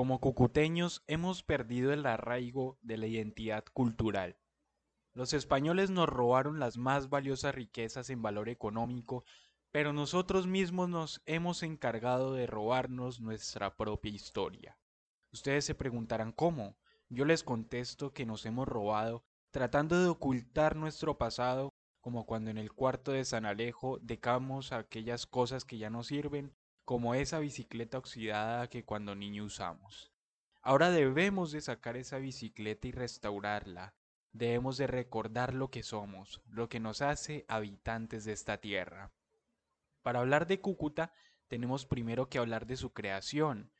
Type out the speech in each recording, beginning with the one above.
Como cucuteños hemos perdido el arraigo de la identidad cultural. Los españoles nos robaron las más valiosas riquezas en valor económico, pero nosotros mismos nos hemos encargado de robarnos nuestra propia historia. Ustedes se preguntarán cómo. Yo les contesto que nos hemos robado tratando de ocultar nuestro pasado, como cuando en el cuarto de San Alejo decamos aquellas cosas que ya no sirven como esa bicicleta oxidada que cuando niño usamos. Ahora debemos de sacar esa bicicleta y restaurarla. Debemos de recordar lo que somos, lo que nos hace habitantes de esta tierra. Para hablar de Cúcuta, tenemos primero que hablar de su creación.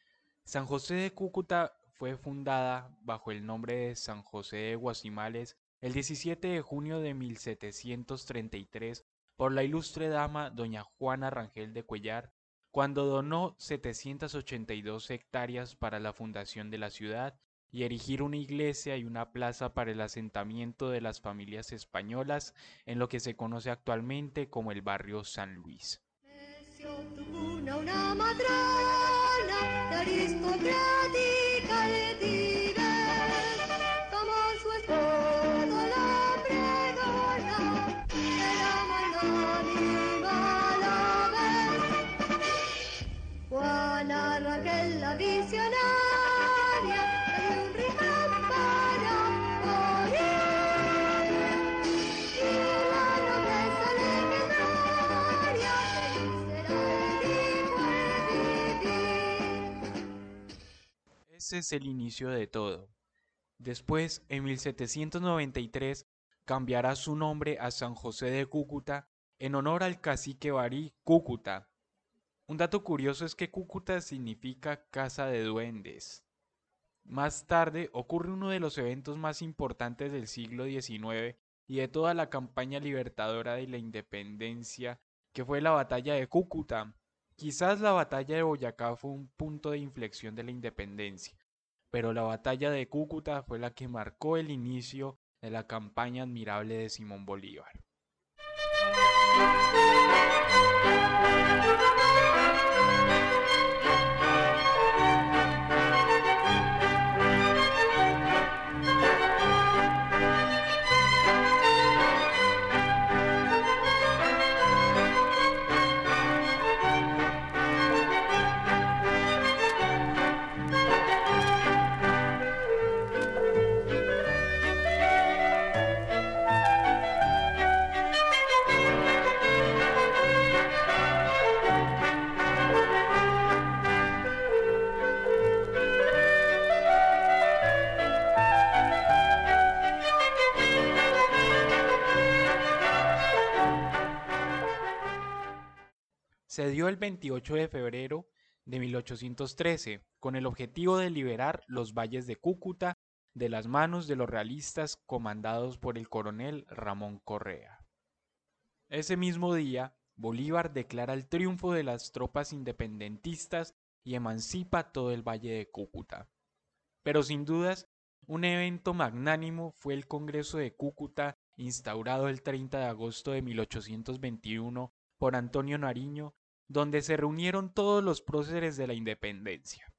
San José de Cúcuta fue fundada bajo el nombre de San José de Guasimales el 17 de junio de 1733 por la ilustre dama doña Juana Rangel de Cuellar cuando donó 782 hectáreas para la fundación de la ciudad y erigir una iglesia y una plaza para el asentamiento de las familias españolas en lo que se conoce actualmente como el barrio San Luis. Ese es el inicio de todo. Después, en 1793, cambiará su nombre a San José de Cúcuta en honor al cacique Barí Cúcuta. Un dato curioso es que Cúcuta significa casa de duendes. Más tarde ocurre uno de los eventos más importantes del siglo XIX y de toda la campaña libertadora de la independencia, que fue la batalla de Cúcuta. Quizás la batalla de Boyacá fue un punto de inflexión de la independencia, pero la batalla de Cúcuta fue la que marcó el inicio de la campaña admirable de Simón Bolívar. Se dio el 28 de febrero de 1813 con el objetivo de liberar los valles de Cúcuta de las manos de los realistas comandados por el coronel Ramón Correa. Ese mismo día, Bolívar declara el triunfo de las tropas independentistas y emancipa todo el valle de Cúcuta. Pero sin dudas, un evento magnánimo fue el Congreso de Cúcuta instaurado el 30 de agosto de 1821 por Antonio Nariño donde se reunieron todos los próceres de la independencia.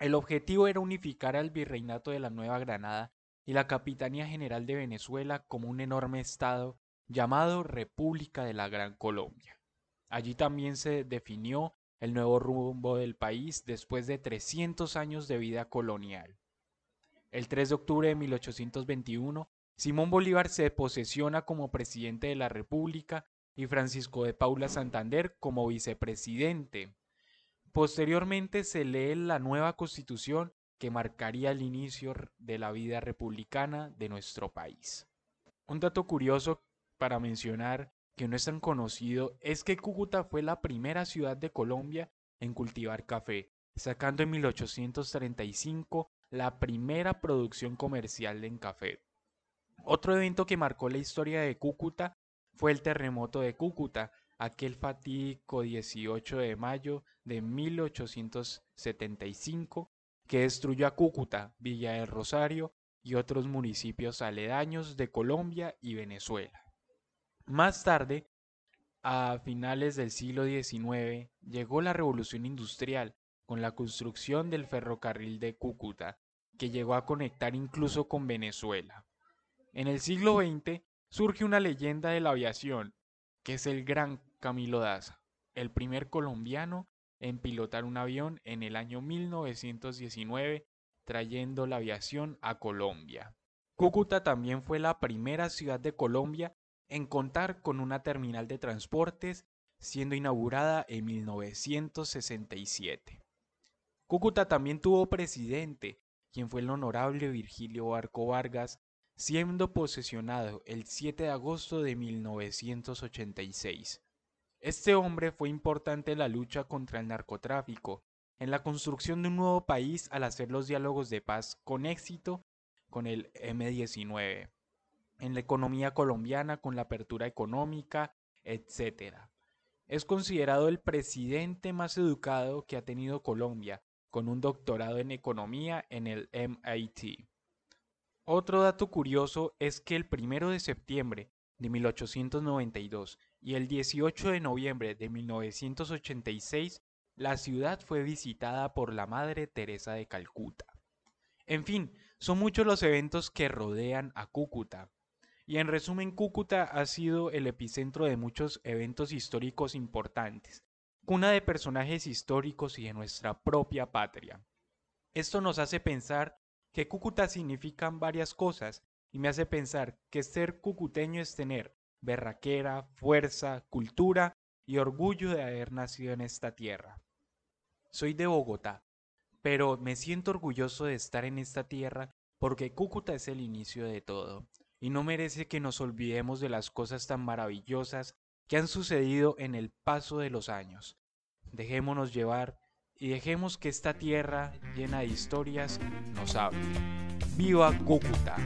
El objetivo era unificar al virreinato de la Nueva Granada y la Capitanía General de Venezuela como un enorme estado llamado República de la Gran Colombia. Allí también se definió el nuevo rumbo del país después de 300 años de vida colonial. El 3 de octubre de 1821, Simón Bolívar se posesiona como presidente de la República y Francisco de Paula Santander como vicepresidente. Posteriormente se lee la nueva constitución que marcaría el inicio de la vida republicana de nuestro país. Un dato curioso para mencionar que no es tan conocido es que Cúcuta fue la primera ciudad de Colombia en cultivar café, sacando en 1835 la primera producción comercial en café. Otro evento que marcó la historia de Cúcuta fue el terremoto de Cúcuta, aquel fatídico 18 de mayo de 1875 que destruyó a Cúcuta, Villa del Rosario y otros municipios aledaños de Colombia y Venezuela. Más tarde, a finales del siglo XIX, llegó la revolución industrial, con la construcción del ferrocarril de Cúcuta, que llegó a conectar incluso con Venezuela. En el siglo XX surge una leyenda de la aviación, que es el gran Camilo Daza, el primer colombiano en pilotar un avión en el año 1919, trayendo la aviación a Colombia. Cúcuta también fue la primera ciudad de Colombia en contar con una terminal de transportes, siendo inaugurada en 1967. Cúcuta también tuvo presidente, quien fue el honorable Virgilio Barco Vargas, siendo posesionado el 7 de agosto de 1986. Este hombre fue importante en la lucha contra el narcotráfico, en la construcción de un nuevo país al hacer los diálogos de paz con éxito con el M19, en la economía colombiana con la apertura económica, etc. Es considerado el presidente más educado que ha tenido Colombia, con un doctorado en economía en el MIT. Otro dato curioso es que el 1 de septiembre de 1892 y el 18 de noviembre de 1986 la ciudad fue visitada por la Madre Teresa de Calcuta. En fin, son muchos los eventos que rodean a Cúcuta. Y en resumen, Cúcuta ha sido el epicentro de muchos eventos históricos importantes, cuna de personajes históricos y de nuestra propia patria. Esto nos hace pensar que Cúcuta significan varias cosas y me hace pensar que ser cucuteño es tener berraquera, fuerza, cultura y orgullo de haber nacido en esta tierra. Soy de Bogotá, pero me siento orgulloso de estar en esta tierra porque Cúcuta es el inicio de todo y no merece que nos olvidemos de las cosas tan maravillosas que han sucedido en el paso de los años. Dejémonos llevar y dejemos que esta tierra llena de historias nos hable. ¡Viva Cúcuta!